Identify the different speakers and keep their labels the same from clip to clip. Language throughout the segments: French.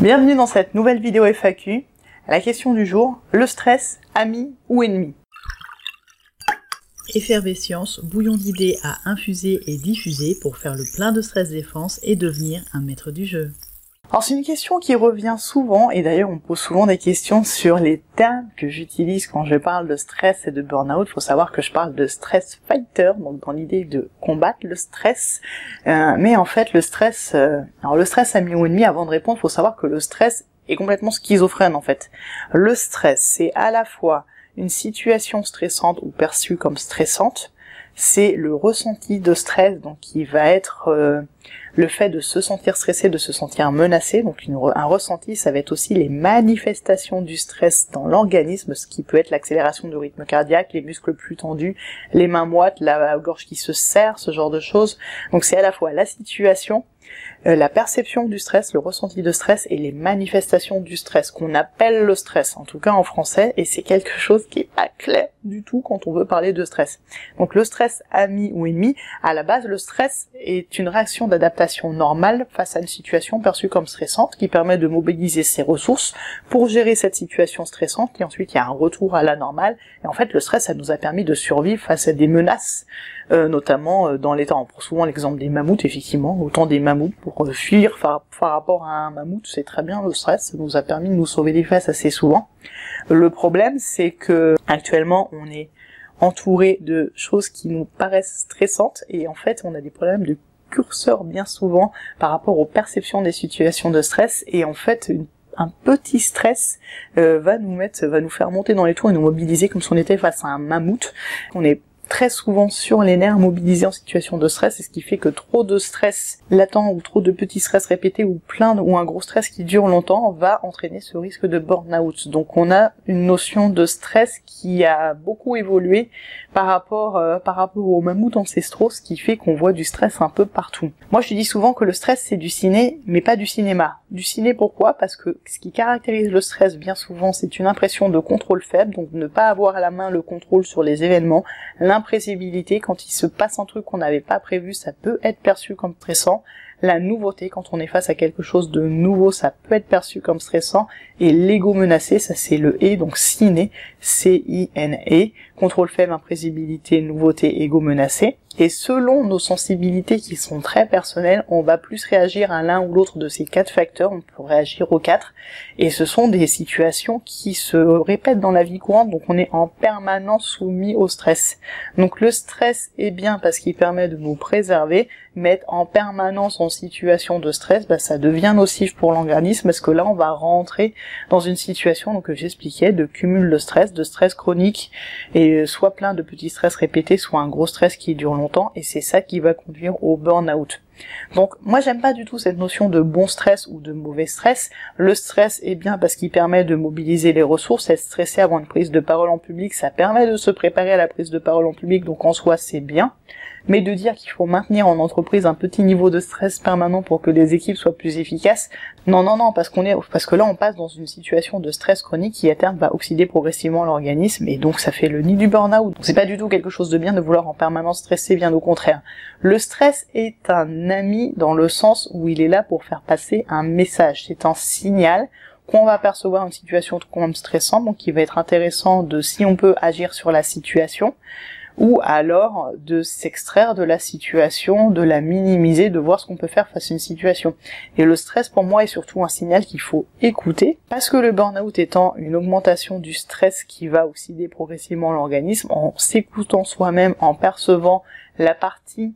Speaker 1: Bienvenue dans cette nouvelle vidéo FAQ. La question du jour, le stress, ami ou ennemi?
Speaker 2: Effervescience, bouillon d'idées à infuser et diffuser pour faire le plein de stress défense et devenir un maître du jeu.
Speaker 1: Alors c'est une question qui revient souvent et d'ailleurs on pose souvent des questions sur les termes que j'utilise quand je parle de stress et de burn-out. Il faut savoir que je parle de stress fighter, donc dans l'idée de combattre le stress. Euh, mais en fait le stress, euh, alors le stress ami ou ennemi, avant de répondre, il faut savoir que le stress est complètement schizophrène en fait. Le stress c'est à la fois une situation stressante ou perçue comme stressante, c'est le ressenti de stress, donc qui va être euh, le fait de se sentir stressé, de se sentir menacé. Donc un ressenti, ça va être aussi les manifestations du stress dans l'organisme, ce qui peut être l'accélération du rythme cardiaque, les muscles plus tendus, les mains moites, la gorge qui se serre, ce genre de choses. Donc c'est à la fois la situation, la perception du stress, le ressenti de stress et les manifestations du stress, qu'on appelle le stress, en tout cas en français, et c'est quelque chose qui est pas clair du tout quand on veut parler de stress. Donc le stress ami ou ennemi, à la base le stress est une réaction d'adaptation normale face à une situation perçue comme stressante qui permet de mobiliser ses ressources pour gérer cette situation stressante et ensuite il y a un retour à la normale et en fait le stress ça nous a permis de survivre face à des menaces euh, notamment euh, dans l'état. On prend souvent l'exemple des mammouths, effectivement, autant des mammouths pour euh, fuir par, rapport à un mammouth, c'est très bien le stress, nous a permis de nous sauver des fesses assez souvent. Le problème, c'est que actuellement, on est entouré de choses qui nous paraissent stressantes et en fait, on a des problèmes de curseur bien souvent par rapport aux perceptions des situations de stress et en fait, un petit stress va nous mettre, va nous faire monter dans les tours et nous mobiliser comme si on était face à un mammouth. Très souvent sur les nerfs mobilisés en situation de stress, et ce qui fait que trop de stress latent ou trop de petits stress répétés ou plein ou un gros stress qui dure longtemps va entraîner ce risque de burn-out. Donc on a une notion de stress qui a beaucoup évolué par rapport euh, par rapport aux mammouths ancestraux, ce qui fait qu'on voit du stress un peu partout. Moi je dis souvent que le stress c'est du ciné, mais pas du cinéma. Du ciné pourquoi? Parce que ce qui caractérise le stress bien souvent c'est une impression de contrôle faible, donc ne pas avoir à la main le contrôle sur les événements, l'imprévisibilité, quand il se passe un truc qu'on n'avait pas prévu, ça peut être perçu comme stressant. La nouveauté, quand on est face à quelque chose de nouveau, ça peut être perçu comme stressant. Et l'ego menacé, ça c'est le E, donc ciné, C-I-N-E, contrôle faible, imprévisibilité, nouveauté, ego menacé. Et selon nos sensibilités qui sont très personnelles, on va plus réagir à l'un ou l'autre de ces quatre facteurs, on peut réagir aux quatre. Et ce sont des situations qui se répètent dans la vie courante, donc on est en permanence soumis au stress. Donc le stress est bien parce qu'il permet de nous préserver, mais être en permanence en situation de stress, bah, ça devient nocif pour l'organisme parce que là on va rentrer dans une situation donc, que j'expliquais de cumul de stress, de stress chronique, et soit plein de petits stress répétés, soit un gros stress qui dure longtemps et c'est ça qui va conduire au burn-out. Donc moi j'aime pas du tout cette notion de bon stress ou de mauvais stress. Le stress est bien parce qu'il permet de mobiliser les ressources, être stressé avant une prise de parole en public, ça permet de se préparer à la prise de parole en public, donc en soi c'est bien mais de dire qu'il faut maintenir en entreprise un petit niveau de stress permanent pour que les équipes soient plus efficaces, non, non, non, parce qu'on est, parce que là on passe dans une situation de stress chronique qui à terme va oxyder progressivement l'organisme et donc ça fait le nid du burn-out. Donc c'est pas du tout quelque chose de bien de vouloir en permanence stresser, bien au contraire. Le stress est un ami dans le sens où il est là pour faire passer un message, c'est un signal qu'on va percevoir une situation comme stressante, donc il va être intéressant de si on peut agir sur la situation, ou alors de s'extraire de la situation, de la minimiser, de voir ce qu'on peut faire face à une situation. Et le stress pour moi est surtout un signal qu'il faut écouter, parce que le burn-out étant une augmentation du stress qui va oxyder progressivement l'organisme, en s'écoutant soi-même, en percevant la partie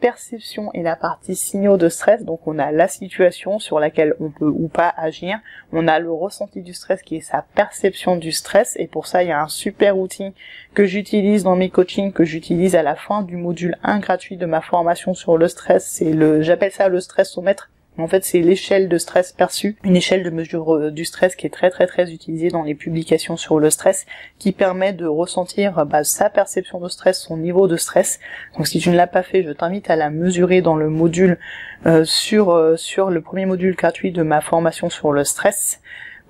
Speaker 1: perception et la partie signaux de stress. Donc on a la situation sur laquelle on peut ou pas agir. On a le ressenti du stress qui est sa perception du stress. Et pour ça, il y a un super outil que j'utilise dans mes coachings, que j'utilise à la fin du module 1 gratuit de ma formation sur le stress. C'est le, j'appelle ça le stress au maître en fait, c'est l'échelle de stress perçu, une échelle de mesure euh, du stress qui est très très très utilisée dans les publications sur le stress, qui permet de ressentir bah, sa perception de stress, son niveau de stress. Donc si tu ne l'as pas fait, je t'invite à la mesurer dans le module euh, sur euh, sur le premier module gratuit de ma formation sur le stress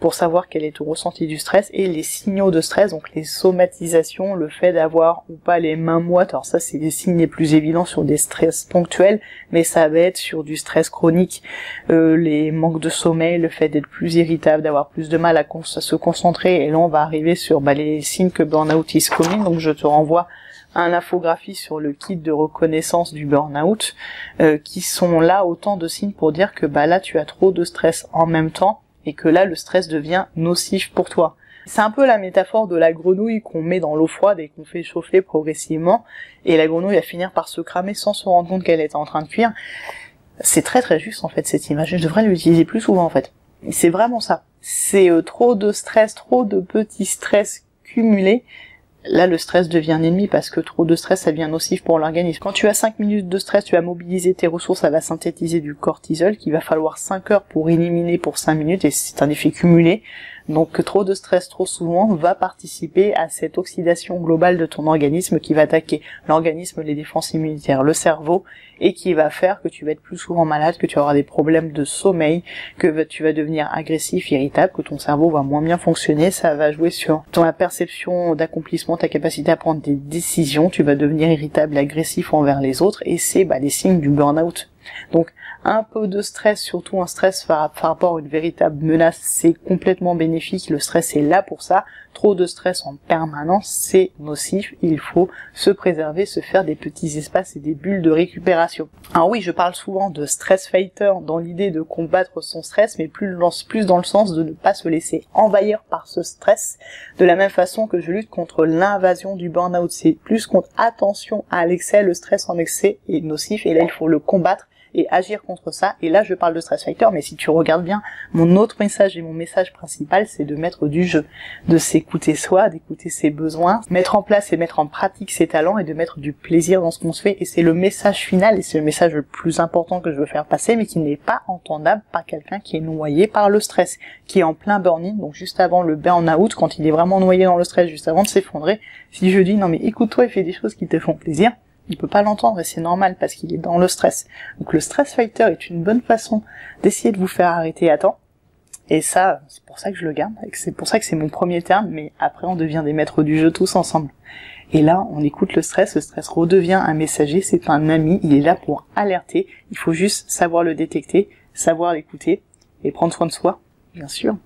Speaker 1: pour savoir quel est ton ressenti du stress et les signaux de stress, donc les somatisations, le fait d'avoir ou pas les mains moites. Alors ça, c'est des signes les plus évidents sur des stress ponctuels, mais ça va être sur du stress chronique, euh, les manques de sommeil, le fait d'être plus irritable, d'avoir plus de mal à, se concentrer. Et là, on va arriver sur bah, les signes que burn-out is coming. Donc je te renvoie un infographie sur le kit de reconnaissance du burn-out, euh, qui sont là autant de signes pour dire que bah là tu as trop de stress en même temps et que là le stress devient nocif pour toi. C'est un peu la métaphore de la grenouille qu'on met dans l'eau froide et qu'on fait chauffer progressivement, et la grenouille va finir par se cramer sans se rendre compte qu'elle est en train de cuire. C'est très très juste en fait cette image, je devrais l'utiliser plus souvent en fait. C'est vraiment ça. C'est euh, trop de stress, trop de petits stress cumulés là le stress devient ennemi parce que trop de stress ça devient nocif pour l'organisme. Quand tu as 5 minutes de stress, tu vas mobiliser tes ressources, ça va synthétiser du cortisol qu'il va falloir 5 heures pour éliminer pour 5 minutes et c'est un effet cumulé. Donc trop de stress trop souvent va participer à cette oxydation globale de ton organisme qui va attaquer l'organisme, les défenses immunitaires, le cerveau et qui va faire que tu vas être plus souvent malade, que tu auras des problèmes de sommeil, que tu vas devenir agressif, irritable, que ton cerveau va moins bien fonctionner, ça va jouer sur ton perception d'accomplissement, ta capacité à prendre des décisions, tu vas devenir irritable, agressif envers les autres et c'est bah, les signes du burn-out. Donc un peu de stress, surtout un stress par, rapport à une véritable menace, c'est complètement bénéfique. Le stress est là pour ça. Trop de stress en permanence, c'est nocif. Il faut se préserver, se faire des petits espaces et des bulles de récupération. Alors oui, je parle souvent de stress fighter dans l'idée de combattre son stress, mais plus, plus dans le sens de ne pas se laisser envahir par ce stress, de la même façon que je lutte contre l'invasion du burn-out. C'est plus contre attention à l'excès, le stress en excès est nocif, et là il faut le combattre et agir contre ça. Et là, je parle de stress fighter, mais si tu regardes bien, mon autre message et mon message principal, c'est de mettre du jeu, de s'écouter soi, d'écouter ses besoins, mettre en place et mettre en pratique ses talents et de mettre du plaisir dans ce qu'on se fait. Et c'est le message final et c'est le message le plus important que je veux faire passer, mais qui n'est pas entendable par quelqu'un qui est noyé par le stress, qui est en plein burn-in, donc juste avant le burn-out, quand il est vraiment noyé dans le stress, juste avant de s'effondrer. Si je dis non mais écoute-toi et fais des choses qui te font plaisir, il peut pas l'entendre et c'est normal parce qu'il est dans le stress. Donc le stress fighter est une bonne façon d'essayer de vous faire arrêter à temps. Et ça, c'est pour ça que je le garde, c'est pour ça que c'est mon premier terme, mais après on devient des maîtres du jeu tous ensemble. Et là, on écoute le stress, le stress redevient un messager, c'est un ami, il est là pour alerter, il faut juste savoir le détecter, savoir l'écouter, et prendre soin de soi, bien sûr.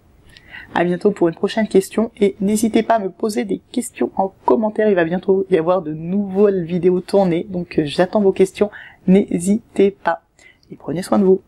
Speaker 1: À bientôt pour une prochaine question et n'hésitez pas à me poser des questions en commentaire. Il va bientôt y avoir de nouvelles vidéos tournées, donc euh, j'attends vos questions. N'hésitez pas et prenez soin de vous.